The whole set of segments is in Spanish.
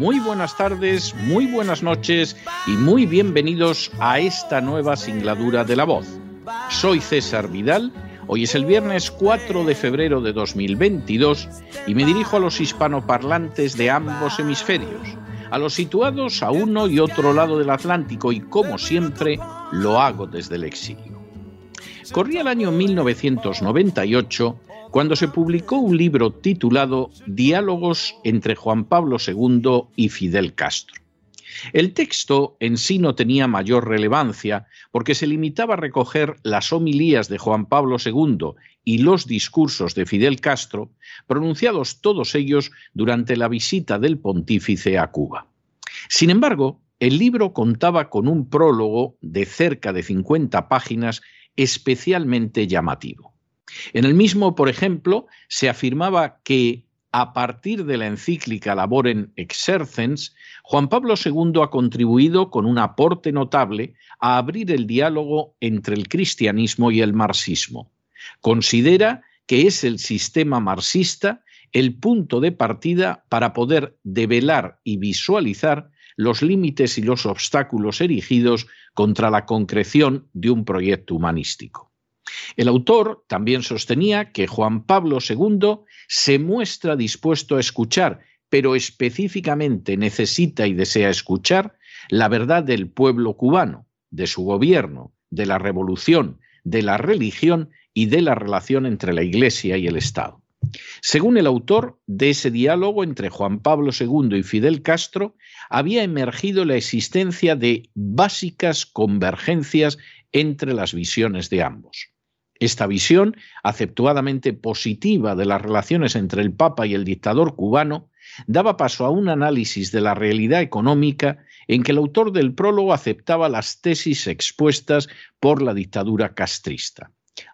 muy buenas tardes, muy buenas noches y muy bienvenidos a esta nueva singladura de la voz. Soy César Vidal, hoy es el viernes 4 de febrero de 2022 y me dirijo a los hispanoparlantes de ambos hemisferios, a los situados a uno y otro lado del Atlántico y como siempre lo hago desde el exilio. Corría el año 1998 cuando se publicó un libro titulado Diálogos entre Juan Pablo II y Fidel Castro. El texto en sí no tenía mayor relevancia porque se limitaba a recoger las homilías de Juan Pablo II y los discursos de Fidel Castro, pronunciados todos ellos durante la visita del pontífice a Cuba. Sin embargo, el libro contaba con un prólogo de cerca de 50 páginas especialmente llamativo. En el mismo, por ejemplo, se afirmaba que a partir de la encíclica Laboren Exercens, Juan Pablo II ha contribuido con un aporte notable a abrir el diálogo entre el cristianismo y el marxismo. Considera que es el sistema marxista el punto de partida para poder develar y visualizar los límites y los obstáculos erigidos contra la concreción de un proyecto humanístico. El autor también sostenía que Juan Pablo II se muestra dispuesto a escuchar, pero específicamente necesita y desea escuchar la verdad del pueblo cubano, de su gobierno, de la revolución, de la religión y de la relación entre la Iglesia y el Estado. Según el autor, de ese diálogo entre Juan Pablo II y Fidel Castro había emergido la existencia de básicas convergencias entre las visiones de ambos. Esta visión, aceptuadamente positiva de las relaciones entre el Papa y el dictador cubano, daba paso a un análisis de la realidad económica en que el autor del prólogo aceptaba las tesis expuestas por la dictadura castrista.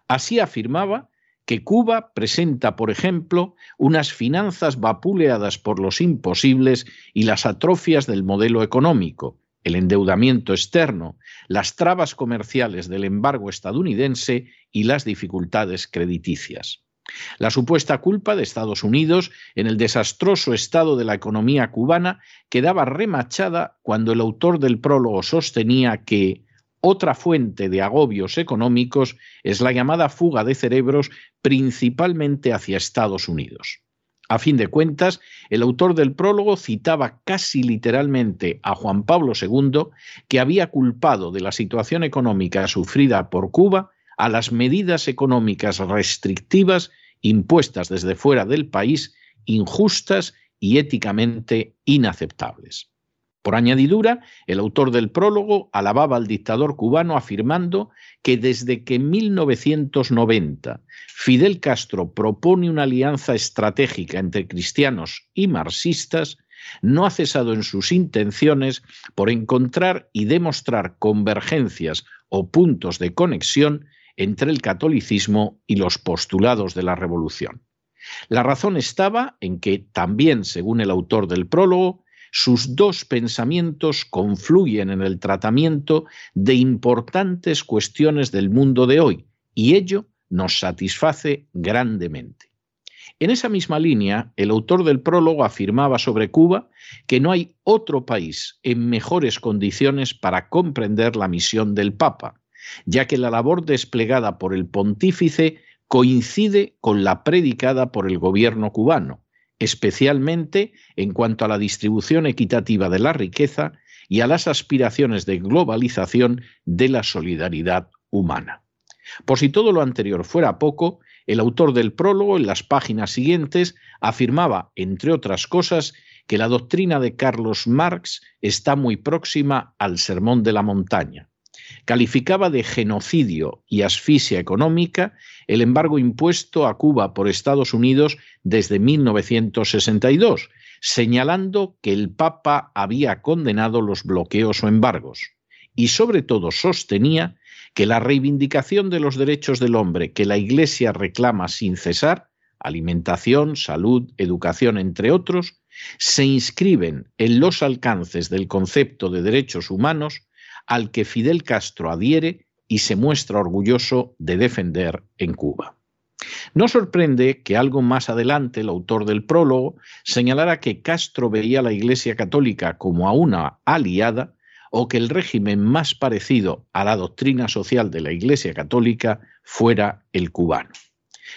Así afirmaba que Cuba presenta, por ejemplo, unas finanzas vapuleadas por los imposibles y las atrofias del modelo económico, el endeudamiento externo, las trabas comerciales del embargo estadounidense y las dificultades crediticias. La supuesta culpa de Estados Unidos en el desastroso estado de la economía cubana quedaba remachada cuando el autor del prólogo sostenía que otra fuente de agobios económicos es la llamada fuga de cerebros principalmente hacia Estados Unidos. A fin de cuentas, el autor del prólogo citaba casi literalmente a Juan Pablo II, que había culpado de la situación económica sufrida por Cuba a las medidas económicas restrictivas impuestas desde fuera del país, injustas y éticamente inaceptables. Por añadidura, el autor del prólogo alababa al dictador cubano afirmando que desde que en 1990 Fidel Castro propone una alianza estratégica entre cristianos y marxistas, no ha cesado en sus intenciones por encontrar y demostrar convergencias o puntos de conexión entre el catolicismo y los postulados de la revolución. La razón estaba en que, también según el autor del prólogo, sus dos pensamientos confluyen en el tratamiento de importantes cuestiones del mundo de hoy, y ello nos satisface grandemente. En esa misma línea, el autor del prólogo afirmaba sobre Cuba que no hay otro país en mejores condiciones para comprender la misión del Papa, ya que la labor desplegada por el pontífice coincide con la predicada por el gobierno cubano, especialmente en cuanto a la distribución equitativa de la riqueza y a las aspiraciones de globalización de la solidaridad humana. Por si todo lo anterior fuera poco, el autor del prólogo, en las páginas siguientes, afirmaba, entre otras cosas, que la doctrina de Carlos Marx está muy próxima al Sermón de la Montaña. Calificaba de genocidio y asfixia económica el embargo impuesto a Cuba por Estados Unidos desde 1962, señalando que el Papa había condenado los bloqueos o embargos y sobre todo sostenía que la reivindicación de los derechos del hombre que la Iglesia reclama sin cesar, alimentación, salud, educación, entre otros, se inscriben en los alcances del concepto de derechos humanos al que Fidel Castro adhiere y se muestra orgulloso de defender en Cuba. No sorprende que algo más adelante el autor del prólogo señalara que Castro veía a la Iglesia Católica como a una aliada o que el régimen más parecido a la doctrina social de la Iglesia Católica fuera el cubano.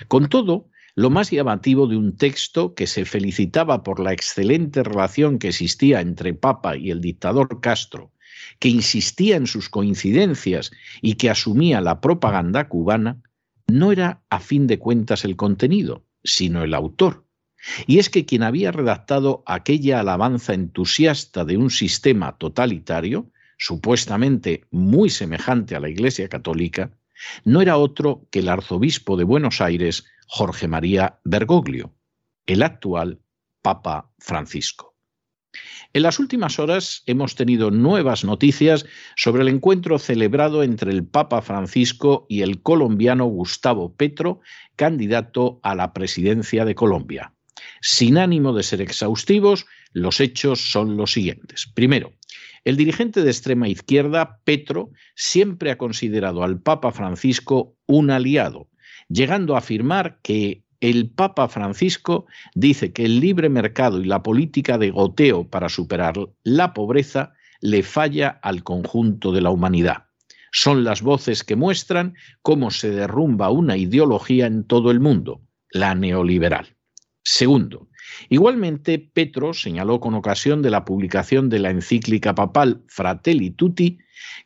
Con todo, lo más llamativo de un texto que se felicitaba por la excelente relación que existía entre Papa y el dictador Castro, que insistía en sus coincidencias y que asumía la propaganda cubana, no era a fin de cuentas el contenido, sino el autor, y es que quien había redactado aquella alabanza entusiasta de un sistema totalitario, supuestamente muy semejante a la Iglesia Católica, no era otro que el arzobispo de Buenos Aires, Jorge María Bergoglio, el actual Papa Francisco. En las últimas horas hemos tenido nuevas noticias sobre el encuentro celebrado entre el Papa Francisco y el colombiano Gustavo Petro, candidato a la presidencia de Colombia. Sin ánimo de ser exhaustivos, los hechos son los siguientes. Primero, el dirigente de extrema izquierda, Petro, siempre ha considerado al Papa Francisco un aliado, llegando a afirmar que el Papa Francisco dice que el libre mercado y la política de goteo para superar la pobreza le falla al conjunto de la humanidad. Son las voces que muestran cómo se derrumba una ideología en todo el mundo, la neoliberal. Segundo, igualmente Petro señaló con ocasión de la publicación de la encíclica papal Fratelli Tutti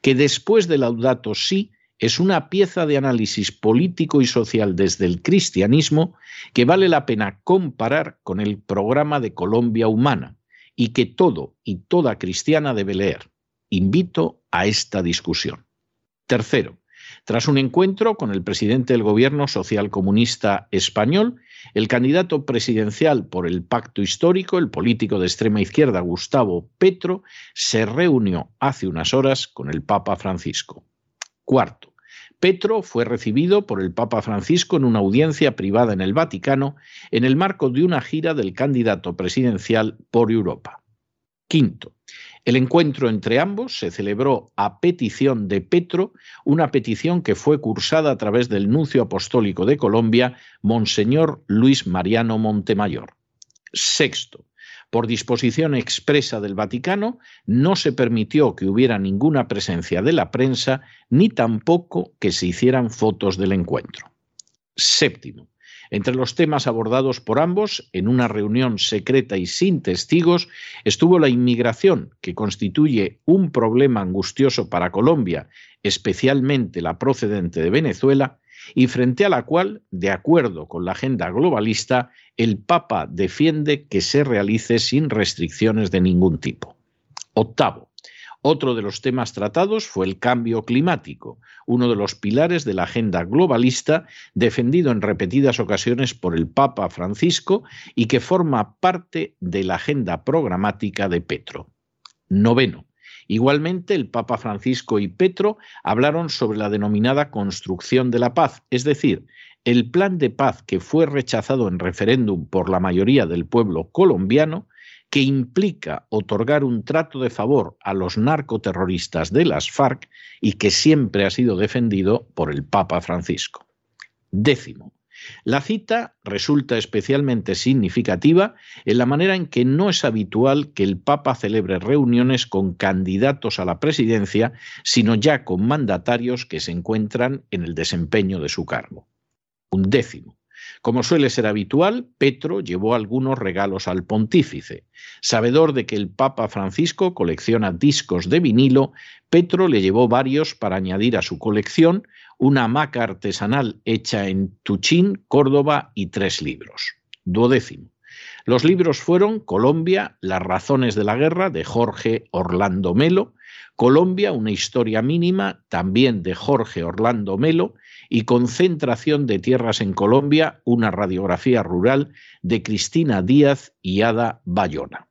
que después de Laudato Si es una pieza de análisis político y social desde el cristianismo que vale la pena comparar con el programa de Colombia Humana y que todo y toda cristiana debe leer. Invito a esta discusión. Tercero, tras un encuentro con el presidente del gobierno social comunista español, el candidato presidencial por el pacto histórico, el político de extrema izquierda Gustavo Petro, se reunió hace unas horas con el Papa Francisco. Cuarto, Petro fue recibido por el Papa Francisco en una audiencia privada en el Vaticano en el marco de una gira del candidato presidencial por Europa. Quinto, el encuentro entre ambos se celebró a petición de Petro, una petición que fue cursada a través del nuncio apostólico de Colombia, Monseñor Luis Mariano Montemayor. Sexto, por disposición expresa del Vaticano, no se permitió que hubiera ninguna presencia de la prensa ni tampoco que se hicieran fotos del encuentro. Séptimo, entre los temas abordados por ambos, en una reunión secreta y sin testigos, estuvo la inmigración, que constituye un problema angustioso para Colombia, especialmente la procedente de Venezuela, y frente a la cual, de acuerdo con la agenda globalista, el Papa defiende que se realice sin restricciones de ningún tipo. Octavo, otro de los temas tratados fue el cambio climático, uno de los pilares de la agenda globalista defendido en repetidas ocasiones por el Papa Francisco y que forma parte de la agenda programática de Petro. Noveno. Igualmente, el Papa Francisco y Petro hablaron sobre la denominada construcción de la paz, es decir, el plan de paz que fue rechazado en referéndum por la mayoría del pueblo colombiano que implica otorgar un trato de favor a los narcoterroristas de las FARC y que siempre ha sido defendido por el Papa Francisco. Décimo. La cita resulta especialmente significativa en la manera en que no es habitual que el Papa celebre reuniones con candidatos a la presidencia, sino ya con mandatarios que se encuentran en el desempeño de su cargo. Un décimo. Como suele ser habitual, Petro llevó algunos regalos al pontífice. Sabedor de que el Papa Francisco colecciona discos de vinilo, Petro le llevó varios para añadir a su colección una hamaca artesanal hecha en Tuchín, Córdoba y tres libros. Duodécimo. Los libros fueron Colombia, Las razones de la guerra, de Jorge Orlando Melo, Colombia, una historia mínima, también de Jorge Orlando Melo, y Concentración de Tierras en Colombia, una radiografía rural de Cristina Díaz y Ada Bayona.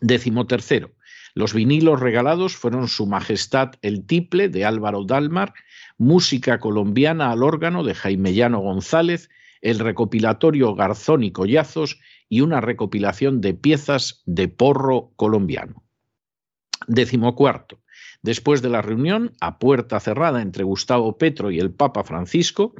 Décimo tercero. Los vinilos regalados fueron Su Majestad el Tiple de Álvaro Dalmar, música colombiana al órgano de Jaime Llano González, el recopilatorio Garzón y Collazos y una recopilación de piezas de porro colombiano. Décimo cuarto. Después de la reunión, a puerta cerrada entre Gustavo Petro y el Papa Francisco,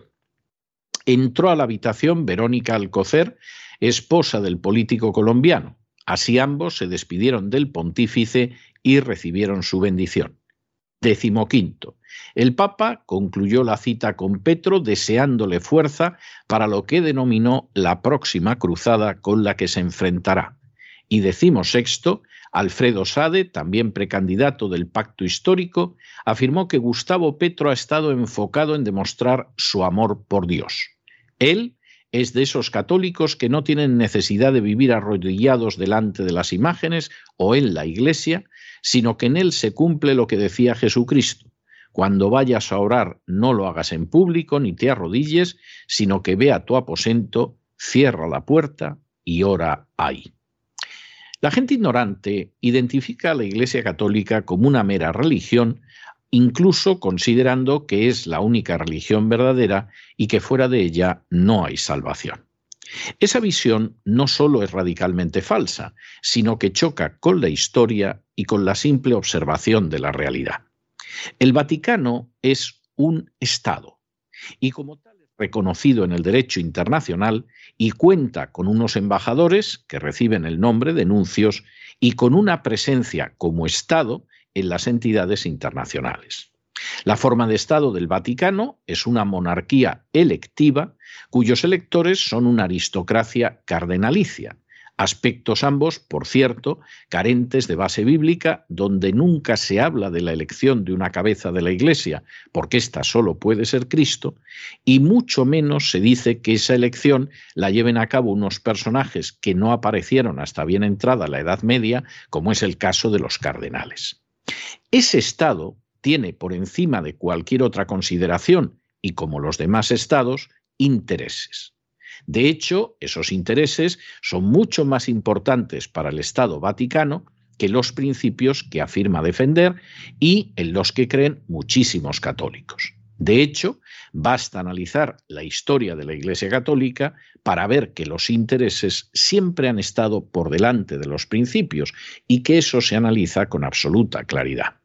entró a la habitación Verónica Alcocer, esposa del político colombiano. Así ambos se despidieron del pontífice y recibieron su bendición. Décimo quinto. El Papa concluyó la cita con Petro deseándole fuerza para lo que denominó la próxima cruzada con la que se enfrentará. Y decimo sexto, Alfredo Sade, también precandidato del pacto histórico, afirmó que Gustavo Petro ha estado enfocado en demostrar su amor por Dios. Él es de esos católicos que no tienen necesidad de vivir arrodillados delante de las imágenes o en la iglesia, sino que en él se cumple lo que decía Jesucristo. Cuando vayas a orar, no lo hagas en público ni te arrodilles, sino que ve a tu aposento, cierra la puerta y ora ahí. La gente ignorante identifica a la Iglesia Católica como una mera religión, incluso considerando que es la única religión verdadera y que fuera de ella no hay salvación. Esa visión no solo es radicalmente falsa, sino que choca con la historia y con la simple observación de la realidad. El Vaticano es un Estado y como tal reconocido en el derecho internacional y cuenta con unos embajadores que reciben el nombre de nuncios y con una presencia como Estado en las entidades internacionales. La forma de Estado del Vaticano es una monarquía electiva cuyos electores son una aristocracia cardenalicia, aspectos ambos, por cierto, carentes de base bíblica, donde nunca se habla de la elección de una cabeza de la Iglesia, porque ésta solo puede ser Cristo, y mucho menos se dice que esa elección la lleven a cabo unos personajes que no aparecieron hasta bien entrada la Edad Media, como es el caso de los cardenales. Ese Estado tiene por encima de cualquier otra consideración, y como los demás estados, intereses. De hecho, esos intereses son mucho más importantes para el Estado Vaticano que los principios que afirma defender y en los que creen muchísimos católicos. De hecho, basta analizar la historia de la Iglesia Católica para ver que los intereses siempre han estado por delante de los principios y que eso se analiza con absoluta claridad.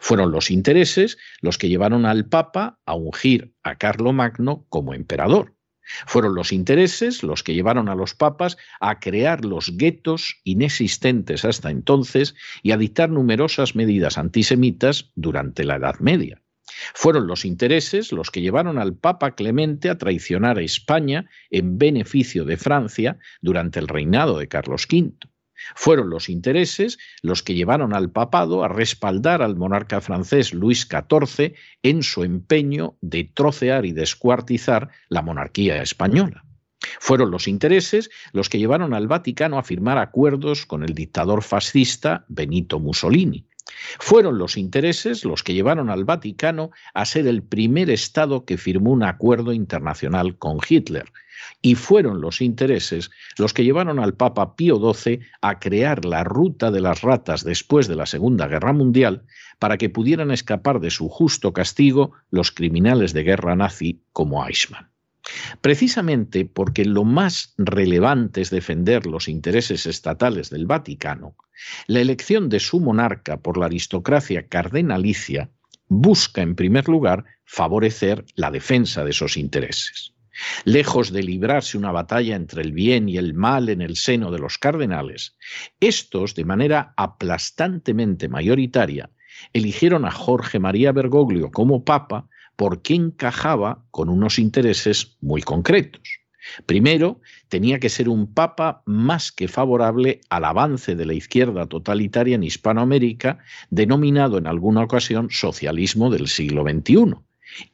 Fueron los intereses los que llevaron al Papa a ungir a Carlomagno como emperador. Fueron los intereses los que llevaron a los papas a crear los guetos inexistentes hasta entonces y a dictar numerosas medidas antisemitas durante la Edad Media. Fueron los intereses los que llevaron al Papa Clemente a traicionar a España en beneficio de Francia durante el reinado de Carlos V. Fueron los intereses los que llevaron al papado a respaldar al monarca francés Luis XIV en su empeño de trocear y descuartizar la monarquía española. Fueron los intereses los que llevaron al Vaticano a firmar acuerdos con el dictador fascista Benito Mussolini. Fueron los intereses los que llevaron al Vaticano a ser el primer Estado que firmó un acuerdo internacional con Hitler, y fueron los intereses los que llevaron al Papa Pío XII a crear la ruta de las ratas después de la Segunda Guerra Mundial para que pudieran escapar de su justo castigo los criminales de guerra nazi como Eichmann. Precisamente porque lo más relevante es defender los intereses estatales del Vaticano, la elección de su monarca por la aristocracia cardenalicia busca en primer lugar favorecer la defensa de esos intereses. Lejos de librarse una batalla entre el bien y el mal en el seno de los cardenales, estos, de manera aplastantemente mayoritaria, eligieron a Jorge María Bergoglio como papa porque encajaba con unos intereses muy concretos. Primero, tenía que ser un papa más que favorable al avance de la izquierda totalitaria en Hispanoamérica, denominado en alguna ocasión socialismo del siglo XXI.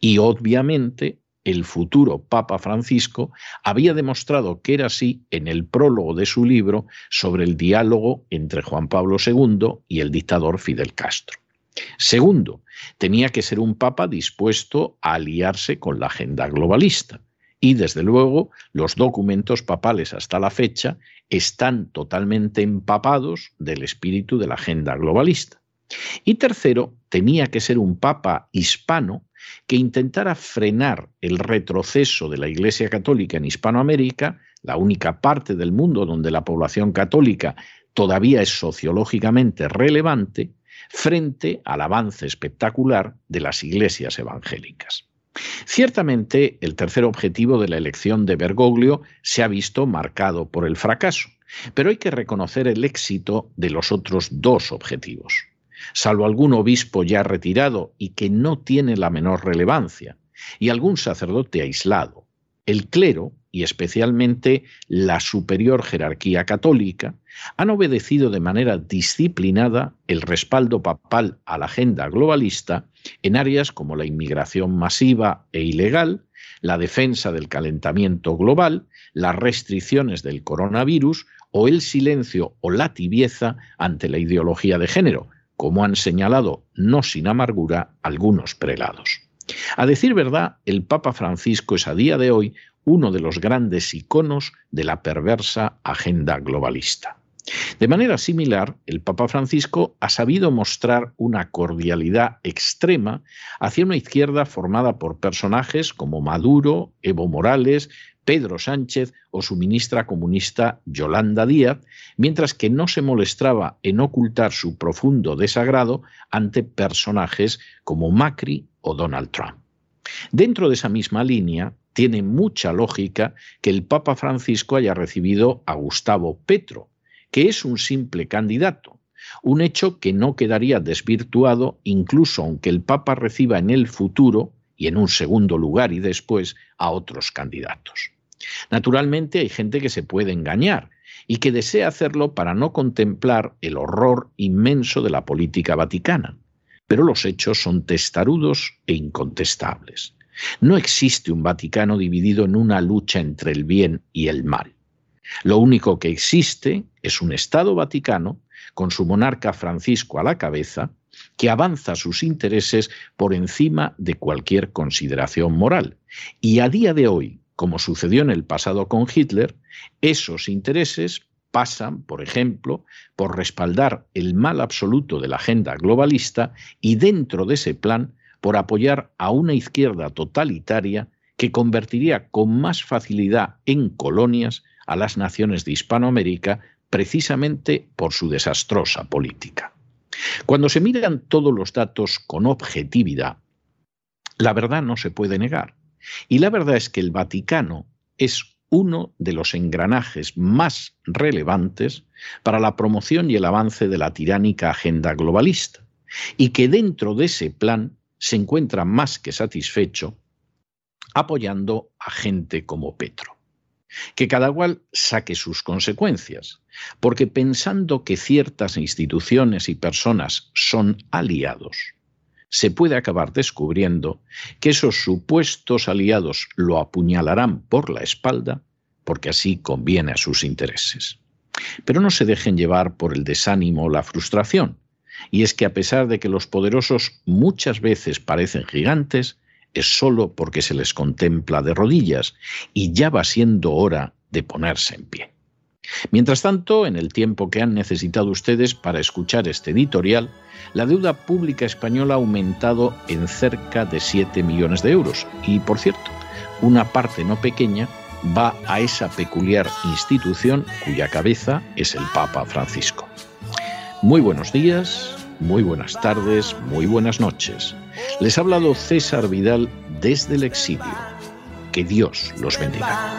Y obviamente el futuro Papa Francisco había demostrado que era así en el prólogo de su libro sobre el diálogo entre Juan Pablo II y el dictador Fidel Castro. Segundo, tenía que ser un papa dispuesto a aliarse con la agenda globalista. Y desde luego los documentos papales hasta la fecha están totalmente empapados del espíritu de la agenda globalista. Y tercero, tenía que ser un papa hispano que intentara frenar el retroceso de la Iglesia Católica en Hispanoamérica, la única parte del mundo donde la población católica todavía es sociológicamente relevante, frente al avance espectacular de las iglesias evangélicas. Ciertamente, el tercer objetivo de la elección de Bergoglio se ha visto marcado por el fracaso, pero hay que reconocer el éxito de los otros dos objetivos. Salvo algún obispo ya retirado y que no tiene la menor relevancia, y algún sacerdote aislado, el clero, y especialmente la superior jerarquía católica, han obedecido de manera disciplinada el respaldo papal a la agenda globalista en áreas como la inmigración masiva e ilegal, la defensa del calentamiento global, las restricciones del coronavirus o el silencio o la tibieza ante la ideología de género, como han señalado no sin amargura algunos prelados. A decir verdad, el Papa Francisco es a día de hoy uno de los grandes iconos de la perversa agenda globalista. De manera similar, el Papa Francisco ha sabido mostrar una cordialidad extrema hacia una izquierda formada por personajes como Maduro, Evo Morales, Pedro Sánchez o su ministra comunista Yolanda Díaz, mientras que no se molestaba en ocultar su profundo desagrado ante personajes como Macri o Donald Trump. Dentro de esa misma línea, tiene mucha lógica que el Papa Francisco haya recibido a Gustavo Petro, que es un simple candidato, un hecho que no quedaría desvirtuado incluso aunque el Papa reciba en el futuro, y en un segundo lugar y después, a otros candidatos. Naturalmente hay gente que se puede engañar y que desea hacerlo para no contemplar el horror inmenso de la política vaticana, pero los hechos son testarudos e incontestables. No existe un Vaticano dividido en una lucha entre el bien y el mal. Lo único que existe es un Estado Vaticano, con su monarca Francisco a la cabeza, que avanza sus intereses por encima de cualquier consideración moral. Y a día de hoy, como sucedió en el pasado con Hitler, esos intereses pasan, por ejemplo, por respaldar el mal absoluto de la agenda globalista y dentro de ese plan por apoyar a una izquierda totalitaria que convertiría con más facilidad en colonias a las naciones de Hispanoamérica precisamente por su desastrosa política. Cuando se miran todos los datos con objetividad, la verdad no se puede negar. Y la verdad es que el Vaticano es uno de los engranajes más relevantes para la promoción y el avance de la tiránica agenda globalista, y que dentro de ese plan se encuentra más que satisfecho apoyando a gente como Petro. Que cada cual saque sus consecuencias, porque pensando que ciertas instituciones y personas son aliados, se puede acabar descubriendo que esos supuestos aliados lo apuñalarán por la espalda porque así conviene a sus intereses. Pero no se dejen llevar por el desánimo o la frustración, y es que a pesar de que los poderosos muchas veces parecen gigantes, es solo porque se les contempla de rodillas, y ya va siendo hora de ponerse en pie. Mientras tanto, en el tiempo que han necesitado ustedes para escuchar este editorial, la deuda pública española ha aumentado en cerca de 7 millones de euros y, por cierto, una parte no pequeña va a esa peculiar institución cuya cabeza es el Papa Francisco. Muy buenos días, muy buenas tardes, muy buenas noches. Les ha hablado César Vidal desde el exilio. Que Dios los bendiga.